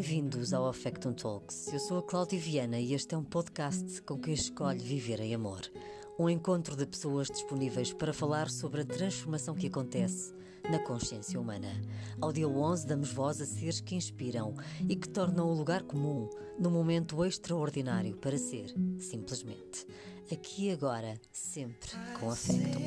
Bem-vindos ao Affectum Talks. Eu sou a Cláudia Viana e este é um podcast com quem escolhe viver em amor. Um encontro de pessoas disponíveis para falar sobre a transformação que acontece na consciência humana. Ao dia 11 damos voz a seres que inspiram e que tornam o lugar comum num momento extraordinário para ser, simplesmente. Aqui agora, sempre com afeto.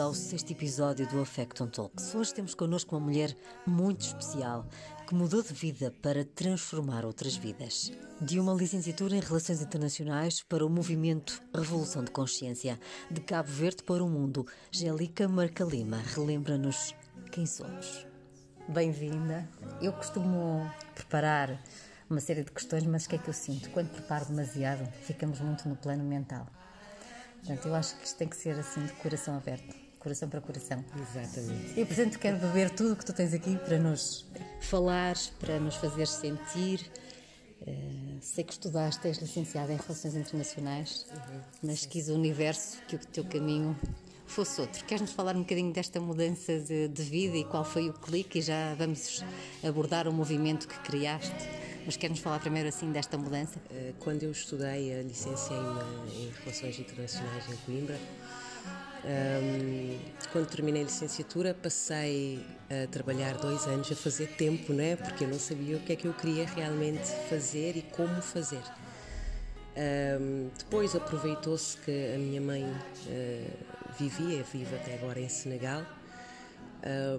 Ao sexto episódio do Affecton Talks. Hoje temos connosco uma mulher muito especial que mudou de vida para transformar outras vidas. De uma licenciatura em Relações Internacionais para o movimento Revolução de Consciência, de Cabo Verde para o Mundo, Gélica Marcalima relembra-nos quem somos. Bem-vinda. Eu costumo preparar uma série de questões, mas o que é que eu sinto? Quando preparo demasiado, ficamos muito no plano mental. Portanto, eu acho que isto tem que ser assim de coração aberto, coração para coração. Exatamente. E portanto quero beber tudo o que tu tens aqui para nos falar, para nos fazer sentir. Uh, sei que estudaste, és licenciada em Relações Internacionais, uhum. mas quis o universo que o teu caminho fosse outro. Queres-nos falar um bocadinho desta mudança de, de vida e qual foi o clique? E já vamos abordar o movimento que criaste. Mas quer-nos falar primeiro assim desta mudança? Eh, quando eu estudei a licenciei em Relações Internacionais em Coimbra, um, quando terminei a licenciatura, passei a trabalhar dois anos a fazer tempo, não é? Porque eu não sabia o que é que eu queria realmente fazer e como fazer. Um, depois aproveitou-se que a minha mãe uh, vivia, vive até agora em Senegal,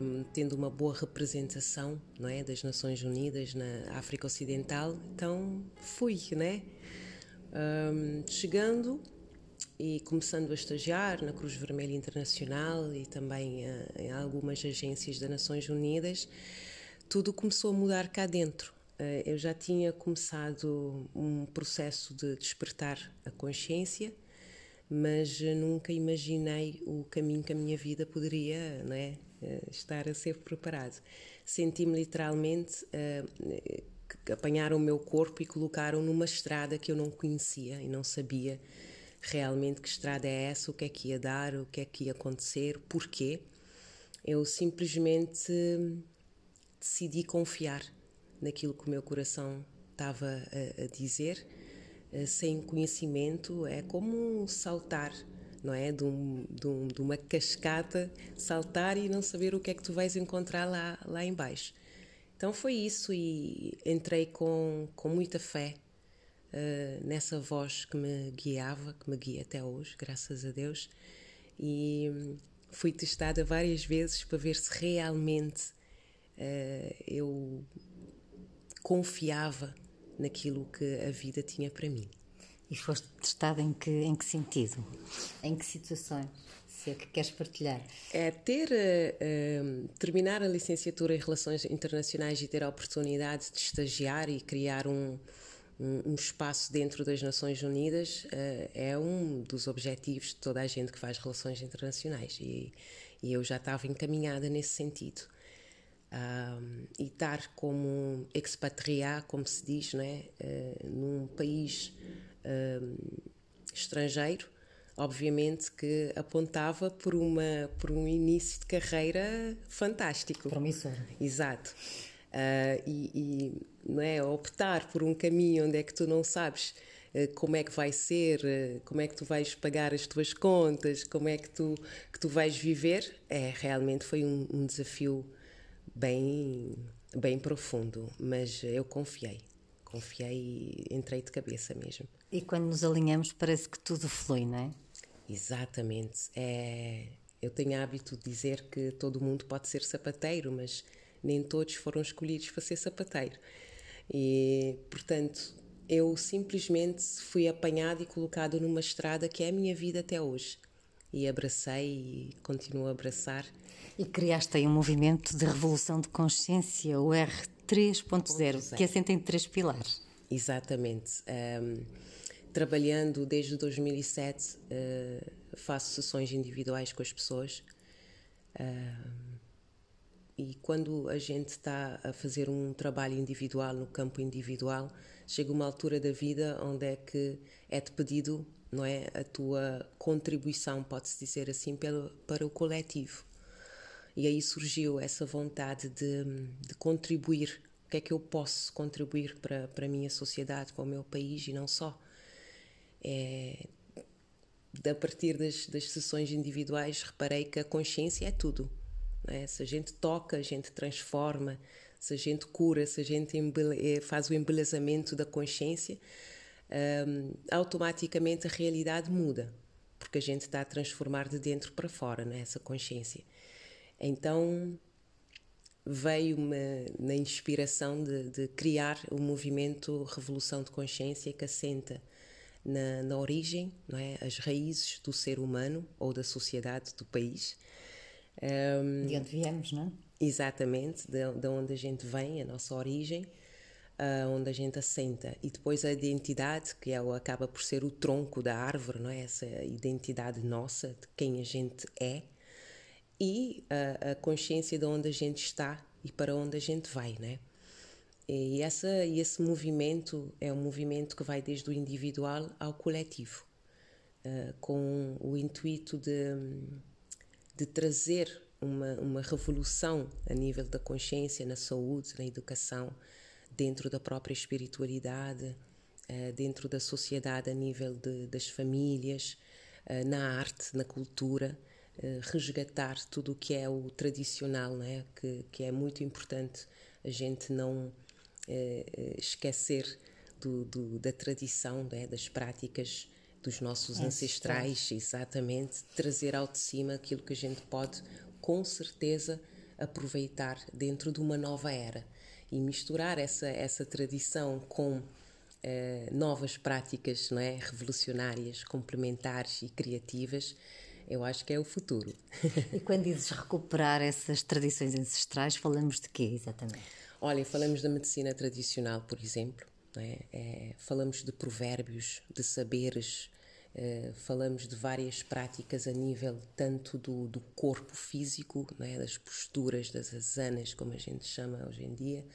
um, tendo uma boa representação não é, das Nações Unidas na África Ocidental, então fui, né? Um, chegando e começando a estagiar na Cruz Vermelha Internacional e também uh, em algumas agências das Nações Unidas, tudo começou a mudar cá dentro. Uh, eu já tinha começado um processo de despertar a consciência, mas nunca imaginei o caminho que a minha vida poderia é, eh, estar a ser preparado. Senti-me literalmente uh, apanhar o meu corpo e colocaram numa estrada que eu não conhecia e não sabia realmente que estrada é essa, o que é que ia dar, o que é que ia acontecer, porquê. Eu simplesmente decidi confiar naquilo que o meu coração estava a, a dizer, uh, sem conhecimento, é como saltar não é? De, um, de, um, de, uma cascata, saltar e não saber o que é que tu vais encontrar lá, lá embaixo. Então foi isso e entrei com, com muita fé uh, nessa voz que me guiava, que me guia até hoje, graças a Deus. E hum, fui testada várias vezes para ver se realmente uh, eu confiava naquilo que a vida tinha para mim. E foste testada em que, em que sentido? Em que situações? Se é que queres partilhar? É ter, uh, terminar a licenciatura em Relações Internacionais e ter a oportunidade de estagiar e criar um, um, um espaço dentro das Nações Unidas uh, é um dos objetivos de toda a gente que faz relações internacionais e, e eu já estava encaminhada nesse sentido. Um, e estar como expatriar, como se diz, né, uh, num país estrangeiro, obviamente que apontava por, uma, por um início de carreira fantástico. Promissor. Exato. Uh, e, e, não é optar por um caminho onde é que tu não sabes uh, como é que vai ser, uh, como é que tu vais pagar as tuas contas, como é que tu que tu vais viver, é realmente foi um, um desafio bem bem profundo, mas eu confiei confiei e entrei de cabeça mesmo. E quando nos alinhamos parece que tudo flui, não é? Exatamente. É, eu tenho hábito de dizer que todo mundo pode ser sapateiro, mas nem todos foram escolhidos para ser sapateiro. E, portanto, eu simplesmente fui apanhado e colocado numa estrada que é a minha vida até hoje. E abracei e continuo a abraçar. E criaste aí um movimento de revolução de consciência, o RT 3.0, que assenta em três pilares. Exatamente. Um, trabalhando desde 2007, uh, faço sessões individuais com as pessoas. Uh, e quando a gente está a fazer um trabalho individual no campo individual, chega uma altura da vida onde é que é-te pedido, não é, a tua contribuição, pode-se dizer assim, pelo, para o coletivo. E aí surgiu essa vontade de, de contribuir. O que é que eu posso contribuir para, para a minha sociedade, para o meu país e não só? É, a partir das, das sessões individuais, reparei que a consciência é tudo. É? Se a gente toca, a gente transforma, se a gente cura, se a gente eh, faz o embelezamento da consciência, um, automaticamente a realidade muda, porque a gente está a transformar de dentro para fora né, essa consciência. Então veio-me na inspiração de, de criar o movimento Revolução de Consciência que assenta na, na origem, não é? as raízes do ser humano ou da sociedade, do país. Um, de onde viemos, não é? Exatamente, de, de onde a gente vem, a nossa origem, uh, onde a gente assenta. E depois a identidade, que é, acaba por ser o tronco da árvore, não é? essa identidade nossa, de quem a gente é, e a, a consciência de onde a gente está e para onde a gente vai. Né? E essa, esse movimento é um movimento que vai desde o individual ao coletivo, uh, com o intuito de, de trazer uma, uma revolução a nível da consciência, na saúde, na educação, dentro da própria espiritualidade, uh, dentro da sociedade, a nível de, das famílias, uh, na arte, na cultura. resgatar tudo o que é o tradicional, né? que, que é muito importante a gente não eh, eh, esquecer do, do, da tradição, né, das práticas dos nossos ancestrais, exatamente, trazer ao de cima aquilo que a gente pode, com certeza, aproveitar dentro de uma nova era e misturar essa, essa tradição com eh, novas práticas não é? revolucionárias, complementares e criativas, eu acho que é o futuro. E quando dizes recuperar essas tradições ancestrais, falamos de quê exatamente? Olha, falamos da medicina tradicional, por exemplo, é? É, falamos de provérbios, de saberes, é, falamos de várias práticas a nível tanto do, do corpo físico, é? das posturas, das asanas, como a gente chama hoje em dia,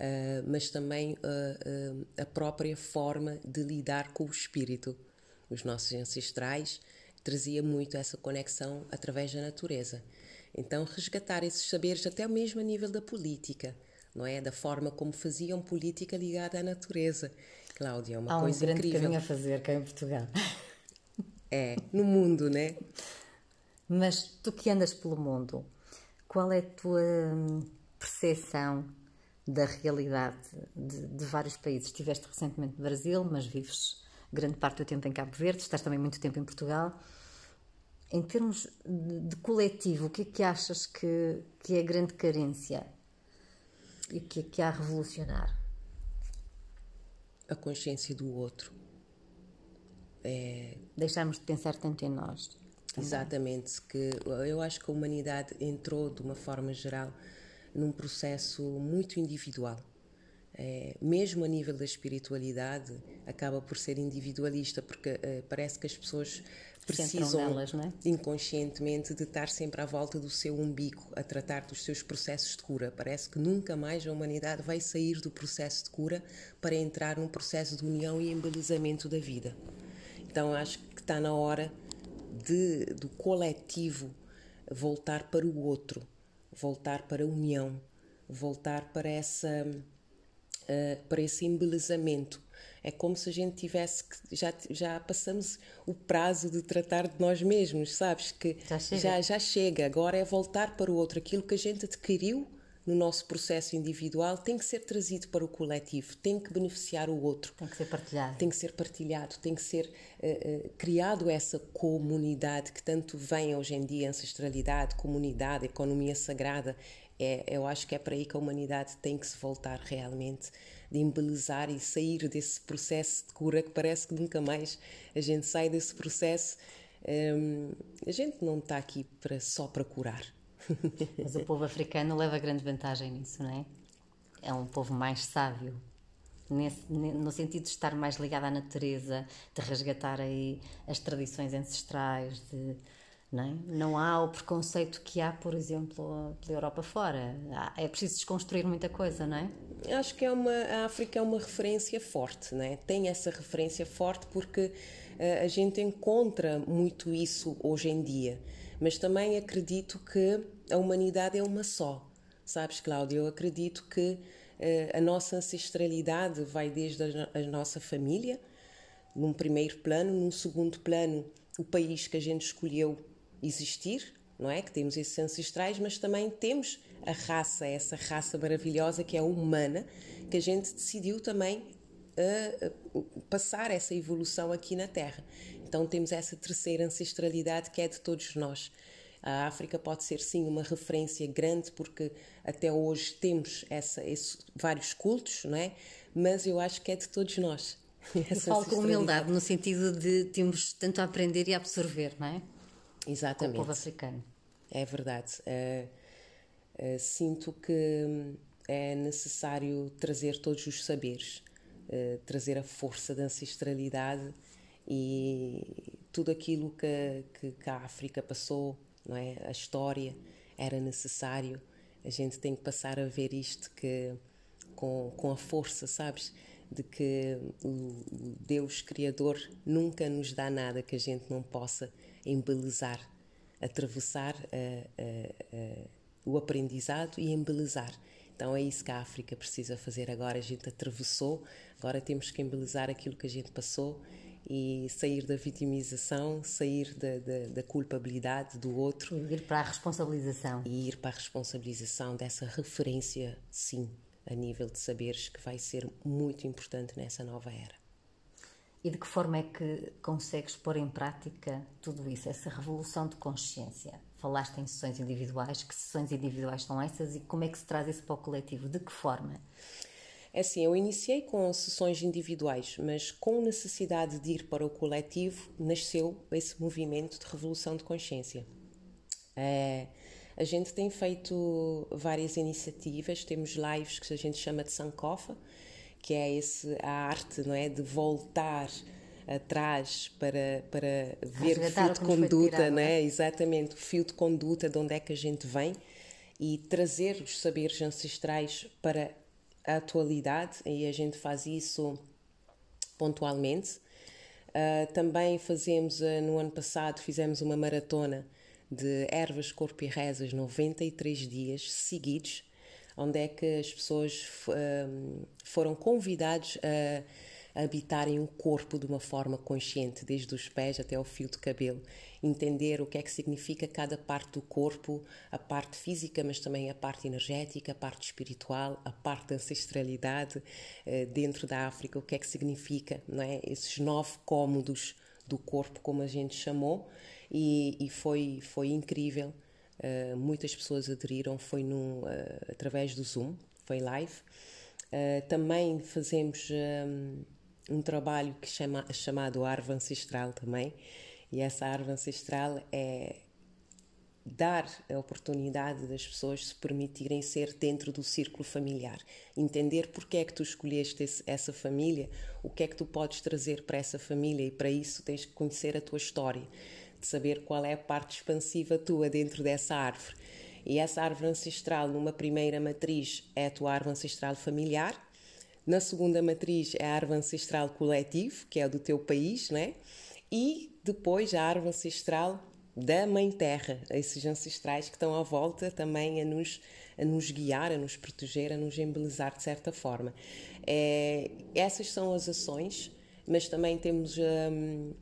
uh, mas também uh, a própria forma de lidar com o espírito. Os nossos ancestrais trazia muito essa conexão através da natureza. Então, resgatar esses saberes até mesmo a nível da política não é? Da forma como faziam política ligada à natureza. Cláudia, é uma Há coisa um grande incrível. caminho a fazer cá em Portugal. É, no mundo, né? Mas tu que andas pelo mundo, qual é a tua hum, percepção da realidade de, de, vários países? Estiveste recentemente no Brasil, mas vives grande parte do tempo em Cabo Verde, estás também muito tempo em Portugal. Em termos de, de coletivo, o que é que achas que, que é a grande carência e que que há a revolucionar? A consciência do outro. É... Deixarmos de pensar tanto em nós. Também. Exatamente, que eu acho que a humanidade entrou de uma forma geral num processo muito individual. É, mesmo a nível da espiritualidade, acaba por ser individualista, porque é, parece que as pessoas precisam delas, é? inconscientemente de estar sempre à volta do seu umbigo a tratar dos seus processos de cura. Parece que nunca mais a humanidade vai sair do processo de cura para entrar num processo de união e embelezamento da vida. Então acho que está na hora de, do coletivo voltar para o outro, voltar para a união, voltar para essa uh, para esse embelezamento é como se a gente tivesse que já, já passamos o prazo de tratar de nós mesmos, sabes? Que já chega. Já, já chega. Agora é voltar para o outro. Aquilo que a gente adquiriu no nosso processo individual tem que ser trazido para o coletivo, tem que beneficiar o outro. Tem que ser partilhado. Tem que ser partilhado, tem que ser uh, uh, criado essa comunidade que tanto vem hoje em dia, ancestralidade, comunidade, economia sagrada. É, eu acho que é para aí que a humanidade tem que se voltar realmente de embelezar e sair desse processo de cura que parece que nunca mais a gente sai desse processo. Um, a gente não está aqui para, só para curar. Mas o povo africano leva grande vantagem nisso, não é? É um povo mais sábio, nesse, no sentido de estar mais ligado à natureza, de resgatar aí as tradições ancestrais, de, não, é? não há o preconceito que há, por exemplo, pela Europa fora. É preciso desconstruir muita coisa, não é? Acho que é uma, a África é uma referência forte, não é? tem essa referência forte porque uh, a gente encontra muito isso hoje em dia, mas também acredito que a humanidade é uma só. Sabes, Cláudia, eu acredito que uh, a nossa ancestralidade vai desde a, a nossa família, num primeiro plano, num segundo plano, o país que a gente escolheu existir, não é? Que temos esses ancestrais, mas também temos a raça, essa raça maravilhosa que é humana, que a gente decidiu também uh, uh, passar essa evolução aqui na Terra. Então temos essa terceira ancestralidade que é de todos nós. A África pode ser sim uma referência grande porque até hoje temos essa, esse, vários cultos, não é? Mas eu acho que é de todos nós. Falo com humildade no sentido de temos tanto a aprender e a absorver, não é? Exatamente. Com o povo africano. É verdade. Uh, uh, sinto que hum, é necessário trazer todos os saberes, uh, trazer a força da ancestralidade e tudo aquilo que, que, que, a África passou, não é? A história era necessário. A gente tem que passar a ver isto que com, com a força, sabes? De que o Deus Criador nunca nos dá nada que a gente não possa embelezar, atravessar o aprendizado e embelezar. Então é isso que a África precisa fazer agora. A gente atravessou, agora temos que embelezar aquilo que a gente passou e sair da vitimização, sair da, da, da, culpabilidade do outro. E ir para a responsabilização. E ir para a responsabilização dessa referência, sim, a nível de saberes, que vai ser muito importante nessa nova era. E de que forma é que consegues pôr em prática tudo isso, essa revolução de consciência? Falaste em sessões individuais, que sessões individuais são essas e como é que se traz isso para o coletivo? De que forma? É assim, eu iniciei com sessões individuais, mas com necessidade de ir para o coletivo, nasceu esse movimento de revolução de consciência. É, a gente tem feito várias iniciativas, temos lives que a gente chama de Sankofa, que é esse, a arte não é, de voltar atrás para, para ver o fio de conduta, não é? Exatamente, o fio de conduta de onde é que a gente vem e trazer os saberes ancestrais para a atualidade e a gente faz isso pontualmente. Uh, também fazemos, uh, no ano passado, fizemos uma maratona de ervas, corpo e rezas, 93 dias seguidos, onde é que as pessoas foram convidados a habitarem o corpo de uma forma consciente, desde os pés até ao fio de cabelo, entender o que é que significa cada parte do corpo, a parte física, mas também a parte energética, a parte espiritual, a parte da ancestralidade eh, dentro da África, o que é que significa, não é? Esses nove cômodos do corpo, como a gente chamou, e, e foi, foi incrível Uh, muitas pessoas aderiram, foi no, uh, através do Zoom, foi live. Uh, também fazemos um, um, trabalho que chama, chamado Árvore Ancestral também, e essa árvore ancestral é dar a oportunidade das pessoas se permitirem ser dentro do círculo familiar, entender porque é que tu escolheste esse, essa família, o que é que tu podes trazer para essa família e para isso tens que conhecer a tua história de saber qual é a parte expansiva tua dentro dessa árvore. E essa árvore ancestral, numa primeira matriz, é a tua árvore ancestral familiar, na segunda matriz é a árvore ancestral coletivo, que é do teu país, né? E depois a árvore ancestral da Mãe Terra, esses ancestrais que estão à volta também a nos, a nos guiar, a nos proteger, a nos embelezar de certa forma. É, essas são as ações, mas também temos hum,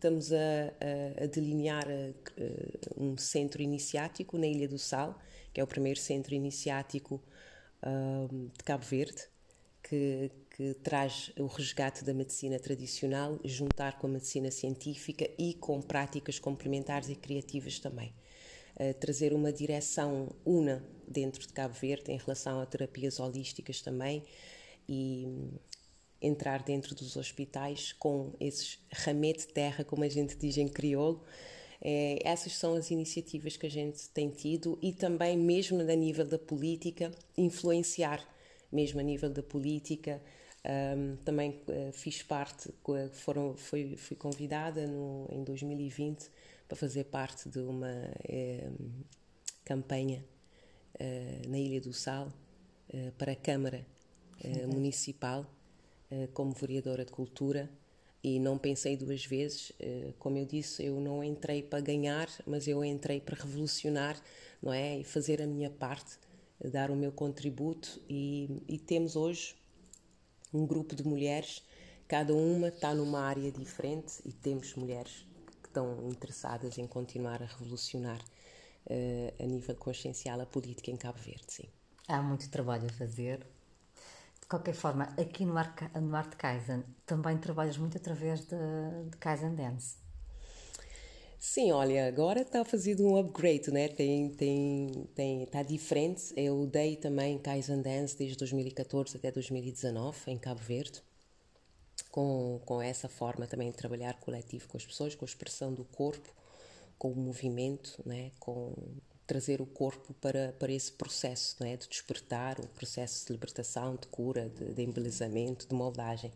Estamos a, a, a delinear a, um centro iniciático na Ilha do Sal, que é o primeiro centro iniciático um, de Cabo Verde, que, que, traz o resgate da medicina tradicional, juntar com a medicina científica e com práticas complementares e criativas também. Trazer uma direção una dentro de Cabo Verde em relação a terapias holísticas também e entrar dentro dos hospitais com esses ramete de terra, como a gente diz em crioulo. É, essas são as iniciativas que a gente tem tido e também, mesmo a nível da política, influenciar, mesmo a nível da política. Um, também uh, fiz parte, foram, fui, fui convidada no, em 2020 para fazer parte de uma eh, campanha eh, na Ilha do Sal eh, para a Câmara Municipal como vereadora de Cultura e não pensei duas vezes. Eh, como eu disse, eu não entrei para ganhar, mas eu entrei para revolucionar, não é? E fazer a minha parte, dar o meu contributo. E, e temos hoje um grupo de mulheres, cada uma está numa área diferente e temos mulheres que estão interessadas em continuar a revolucionar uh, a nível consciencial a política em Cabo Verde, sim. Há muito trabalho a fazer. Qualquer forma, aqui no, Ar no Arte Kaizen também trabalhas muito através de, de Kaizen Dance. Sim, olha, agora está fazendo um upgrade, né? Tem, tem, tem, está diferente. Eu dei também Kaizen Dance desde 2014 até 2019 em Cabo Verde, com, com essa forma também de trabalhar coletivo com as pessoas, com a expressão do corpo, com o movimento, né? Com trazer o corpo para, para esse processo, né? De despertar, o processo de libertação, de cura, de, de embelezamento, de moldagem.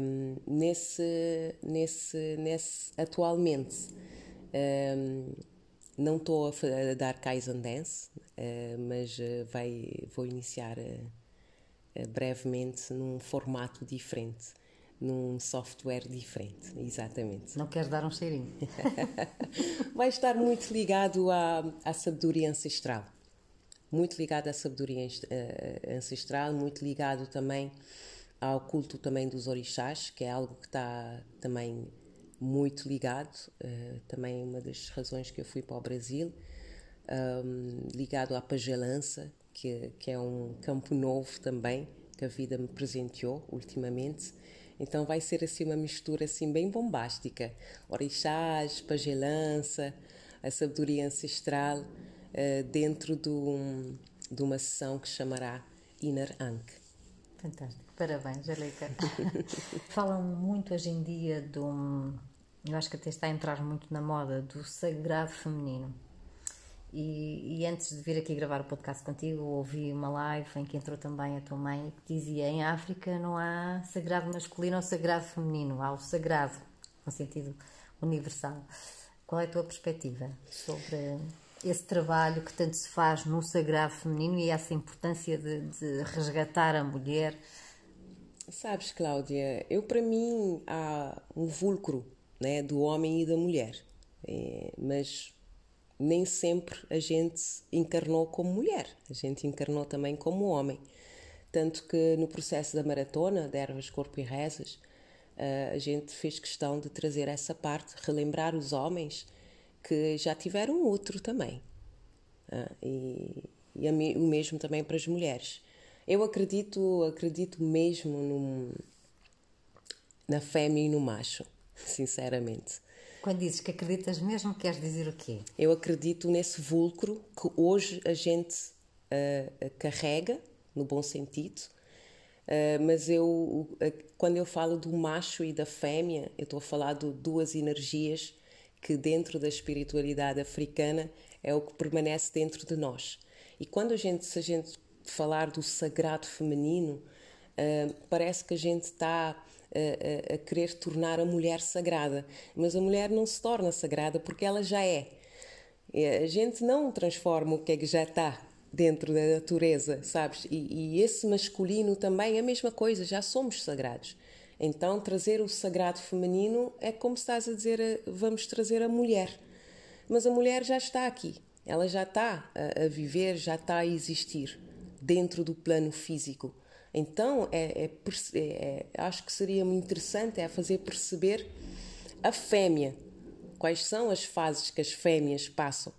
Um, nesse, nesse, nesse, atualmente, um, não estou a, a, dar Kaizen Dance, uh, mas uh, vai, vou iniciar uh, brevemente num formato diferente, num software diferente, exatamente. Não queres dar um cheirinho? vai estar muito ligado à, à sabedoria ancestral. Muito ligado à sabedoria ancestral, muito ligado também ao culto também dos orixás, que é algo que está também muito ligado, uh, também uma das razões que eu fui para o Brasil, um, ligado à pagelança, que, que é um campo novo também, que a vida me presenteou ultimamente. Então vai ser assim uma mistura assim bem bombástica, orixás, pagelança, a sabedoria ancestral, uh, dentro de, um, de uma sessão que chamará Inner Ankh. Fantástico. Parabéns, Aleika. Falam muito hoje em dia do. Eu acho que até está a entrar muito na moda do sagrado feminino. E, e, antes de vir aqui gravar o podcast contigo, ouvi uma live em que entrou também a tua mãe que dizia: em África não há sagrado masculino ou sagrado feminino, há o sagrado, no sentido universal. Qual é a tua perspectiva sobre esse trabalho que tanto se faz no sagrado feminino e essa importância de, de resgatar a mulher? Sabes, Cláudia, eu para mim há um vulcro né, do homem e da mulher, é, mas nem sempre a gente encarnou como mulher, a gente encarnou também como homem. Tanto que no processo da maratona, de Ervas, Corpo e Rezas, eh, a gente fez questão de trazer essa parte, relembrar os homens que já tiveram outro também. Ah, e, e o mesmo também para as mulheres. Eu acredito, acredito mesmo num, na fêmea e no macho, sinceramente. Quando dizes que acreditas mesmo, queres dizer o quê? Eu acredito nesse vulcro que hoje a gente uh, carrega, no bom sentido, uh, mas eu, uh, quando eu falo do macho e da fêmea, eu estou a falar de duas energias que dentro da espiritualidade africana é o que permanece dentro de nós. E quando a gente, se a gente falar do sagrado feminino, parece que a gente está a, a querer tornar a mulher sagrada, mas a mulher não se torna sagrada porque ela já é. A gente não transforma o que é que já está dentro da natureza, sabes? E, e, esse masculino também é a mesma coisa, já somos sagrados. Então, trazer o sagrado feminino é como se estás a dizer, vamos trazer a mulher. Mas a mulher já está aqui, ela já está a viver, já está a existir dentro do plano físico. Então, é, é, é, é, acho que seria muito interessante é fazer perceber a fêmea, quais são as fases que as fêmeas passam,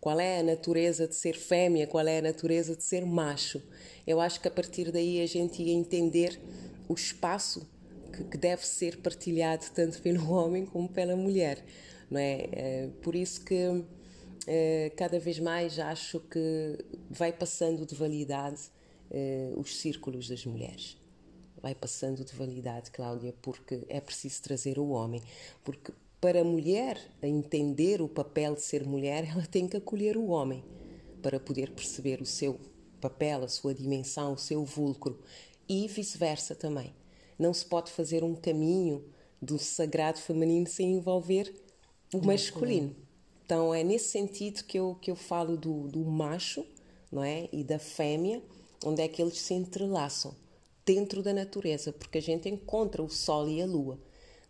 qual é a natureza de ser fêmea, qual é a natureza de ser macho. Eu acho que a partir daí a gente ia entender o espaço que, que deve ser partilhado tanto pelo homem como pela mulher, não é? é por isso que eh, cada vez mais acho que vai passando de validade eh, os círculos das mulheres. Vai passando de validade, Cláudia, porque é preciso trazer o homem. Porque para a mulher entender o papel de ser mulher, ela tem que acolher o homem para poder perceber o seu papel, a sua dimensão, o seu vulcro e vice-versa também. Não se pode fazer um caminho do sagrado feminino sem envolver o masculino. Então é nesse sentido que eu, que eu falo do, do macho não é? e da fêmea, onde é que eles se entrelaçam dentro da natureza, porque a gente encontra o sol e a lua,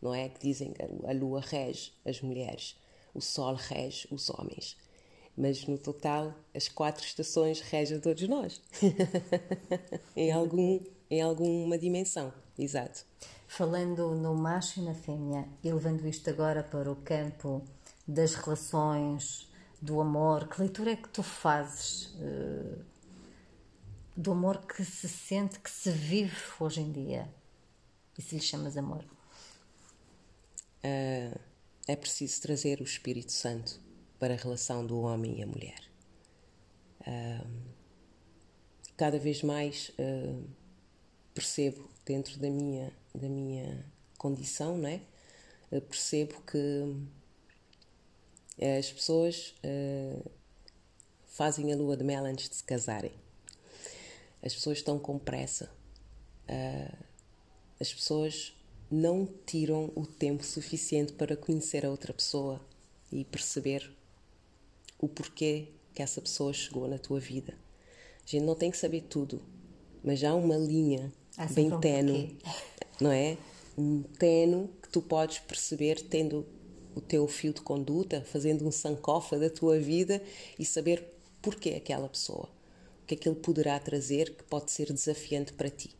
não é? Que dizem que a lua rege as mulheres, o sol rege os homens. Mas no total, as quatro estações regem todos nós, em, algum, em alguma dimensão, exato. Falando no macho e na fêmea, e levando isto agora para o campo das relações, do amor, que leitura é que tu fazes uh, do amor que se sente, que se vive hoje em dia? E se lhe chamas amor? Uh, é preciso trazer o Espírito Santo para a relação do homem e a mulher. Uh, cada vez mais percebo dentro da minha da minha condição, não é? Eu percebo que as pessoas uh, fazem a lua de mel antes de se casarem. As pessoas estão com pressa. Uh, as pessoas não tiram o tempo suficiente para conhecer a outra pessoa e perceber o porquê que essa pessoa chegou na tua vida. A gente não tem que saber tudo, mas há uma linha bem um tenue não é? Um teno que tu podes perceber tendo o teu fio de conduta, fazendo um sancofa da tua vida e saber porquê aquela pessoa, que ele poderá trazer que pode ser desafiante para ti,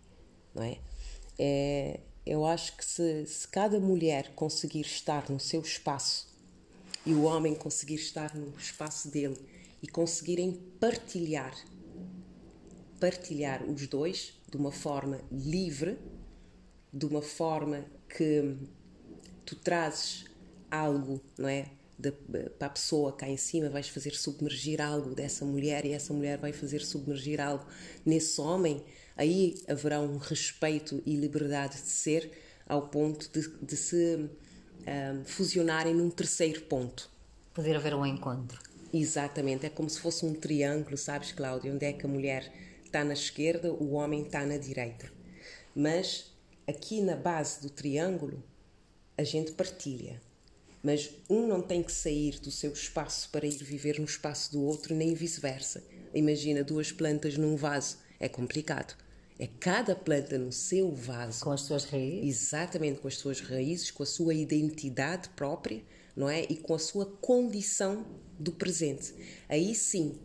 não é? é eu acho que se, se cada mulher conseguir estar no seu espaço e o homem conseguir estar no espaço dele e conseguirem partilhar, partilhar os dois de uma forma livre, de uma forma que tu trazes algo, não é? De, para a pessoa cá em cima, vais fazer submergir algo dessa mulher e essa mulher vai fazer submergir algo nesse homem, aí haverá um respeito e liberdade de ser ao ponto de, de se um, fusionarem num terceiro ponto. Poder haver um encontro. Exatamente, é como se fosse um triângulo, sabes, Cláudia, onde é que a mulher está na esquerda, o homem está na direita. Mas aqui na base do triângulo, a gente partilha. Mas um não tem que sair do seu espaço para ir viver no espaço do outro, nem vice-versa. Imagina duas plantas num vaso. É complicado. É cada planta no seu vaso. Com as suas raízes? Exatamente, com as suas raízes, com a sua identidade própria, não é? E com a sua condição do presente. Aí sim,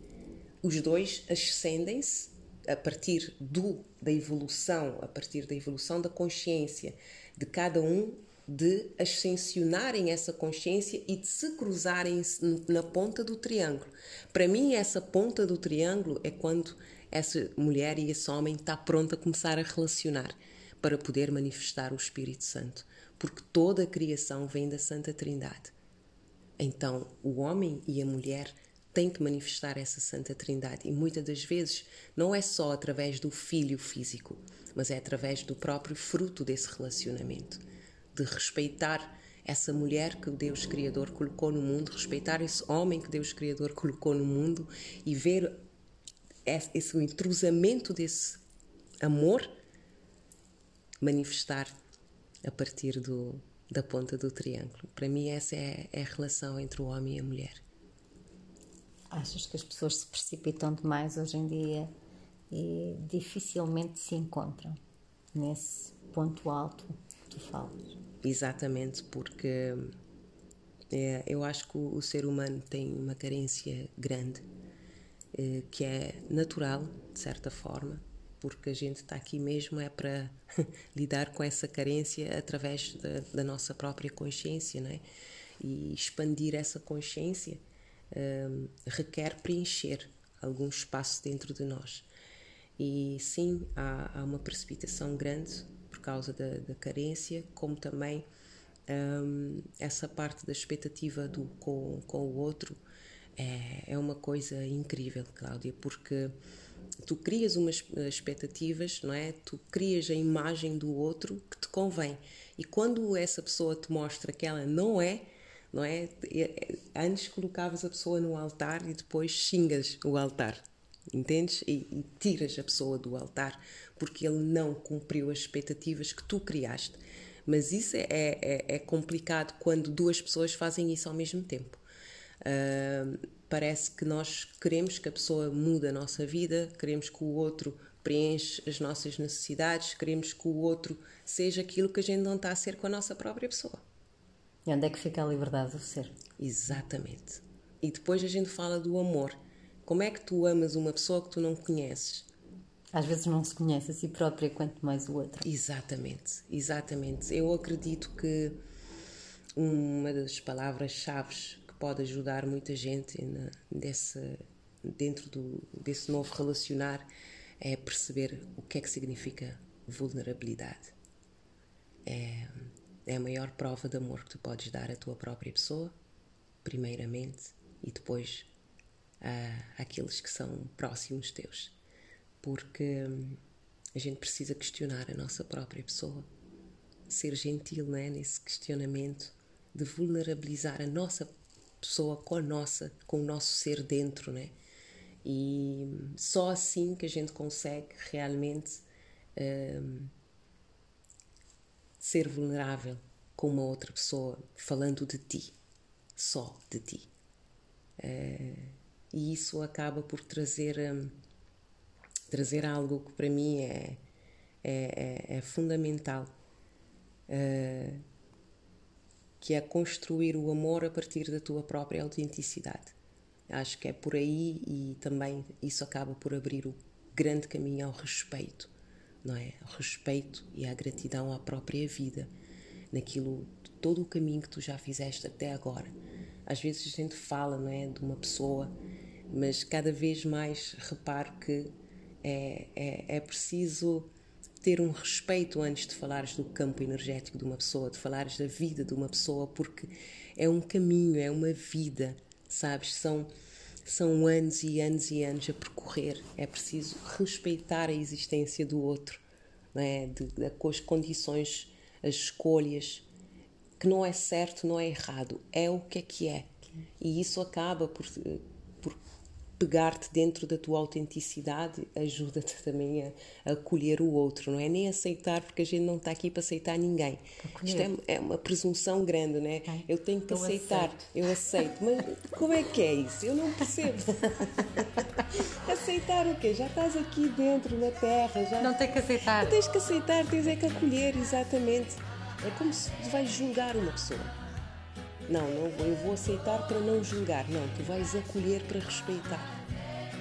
os dois ascendem-se a partir do, da evolução, a partir da evolução da consciência de cada um, de ascensionarem essa consciência e de se cruzarem na ponta do triângulo. Para mim, essa ponta do triângulo é quando essa mulher e esse homem está pronto a começar a relacionar para poder manifestar o Espírito Santo, porque toda a criação vem da Santa Trindade. Então, o homem e a mulher tem que manifestar essa Santa Trindade. E muitas das vezes não é só através do filho físico, mas é através do próprio fruto desse relacionamento. De respeitar essa mulher que Deus Criador colocou no mundo, respeitar esse homem que Deus Criador colocou no mundo e ver esse entrosamento desse amor manifestar a partir do, da ponta do triângulo. Para mim, essa é, é a relação entre o homem e a mulher. Achas que as pessoas se precipitam demais hoje em dia e dificilmente se encontram nesse ponto alto que tu falas? Exatamente, porque é, eu acho que o, o, ser humano tem uma carência grande, é, que é natural, de certa forma, porque a gente está aqui mesmo é para lidar com essa carência através da, da nossa própria consciência, não é? E expandir essa consciência um, requer preencher algum espaço dentro de nós. E sim, há, há uma precipitação grande causa da, da carência, como também um, essa parte da expectativa do, com, com o outro é, é uma coisa incrível, Cláudia, porque tu crias umas expectativas, não é? Tu crias a imagem do outro que te convém. E quando essa pessoa te mostra que ela não é, não é? Antes colocavas a pessoa no altar e depois xingas o altar, entendes? E, e tiras a pessoa do altar porque ele não cumpriu as expectativas que tu criaste. Mas isso é, é, é complicado quando duas pessoas fazem isso ao mesmo tempo. Uh, parece que nós queremos que a pessoa mude a nossa vida, queremos que o outro preenche as nossas necessidades, queremos que o outro seja aquilo que a gente não está a ser com a nossa própria pessoa. E onde é que fica a liberdade de ser? Exatamente. E depois a gente fala do amor. Como é que tu amas uma pessoa que tu não conheces? Às vezes não se conhece a si própria, quanto mais o outro. Exatamente, exatamente. Eu acredito que uma das palavras-chave que pode ajudar muita gente na, desse, dentro do, desse novo relacionar é perceber o que é que significa vulnerabilidade. É, é a maior prova de amor que tu podes dar à tua própria pessoa, primeiramente, e depois àqueles que são próximos teus. Porque hum, a gente precisa questionar a nossa própria pessoa, ser gentil né, nesse questionamento, de vulnerabilizar a nossa pessoa com a nossa, com o nosso ser dentro, né? E hum, só assim que a gente consegue realmente um, ser vulnerável com uma outra pessoa falando de ti, só de ti. Uh, e isso acaba por trazer, um, trazer algo que para mim é, é, é, é fundamental, uh, que é construir o amor a partir da tua própria autenticidade. Acho que é por aí e também isso acaba por abrir o grande caminho ao respeito não é? O respeito e a gratidão à própria vida, naquilo, todo o caminho que tu já fizeste até agora. Às vezes a gente fala, não é, de uma pessoa, mas cada vez mais reparo que é, é, é preciso ter um respeito antes de falares do campo energético de uma pessoa, de falares da vida de uma pessoa, porque é um caminho, é uma vida, sabes? São são anos e anos e anos a percorrer. É preciso respeitar a existência do outro, não é? de, de, as condições, as escolhas, que não é certo, não é errado, é o que é que é. E isso acaba por, pegar-te dentro da tua autenticidade ajuda-te também a, acolher o outro, não é? Nem aceitar, porque a gente não está aqui para aceitar ninguém. Isto é, é, uma presunção grande, não é? Eu tenho que eu aceitar, aceito. eu aceito. Mas como é que é isso? Eu não percebo. aceitar o quê? Já estás aqui dentro na terra, já. Não tem que aceitar. Não tens que aceitar, tens é que acolher, exatamente. É como se vais julgar uma pessoa. Não, não eu vou aceitar para não julgar. Não, tu vais acolher para respeitar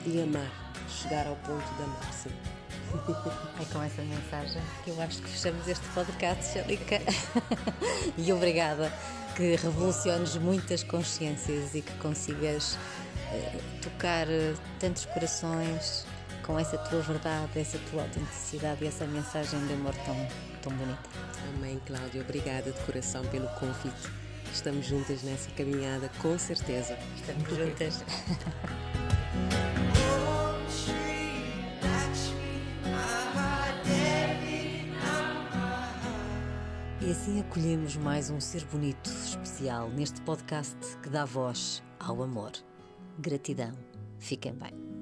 e amar. Chegar ao ponto de amar, sim. É com essa mensagem que eu acho que fechamos este podcast, Jalica. e obrigada, que revoluciones muitas consciências e que consigas eh, tocar eh, tantos corações com essa tua verdade, essa tua autenticidade e essa mensagem de amor tão, tão bonita. Amém, Cláudia. Obrigada de coração pelo convite. Estamos juntas nessa caminhada, com certeza. Estamos juntas. E assim acolhemos mais um ser bonito especial neste podcast que dá voz ao amor. Gratidão. Fiquem bem.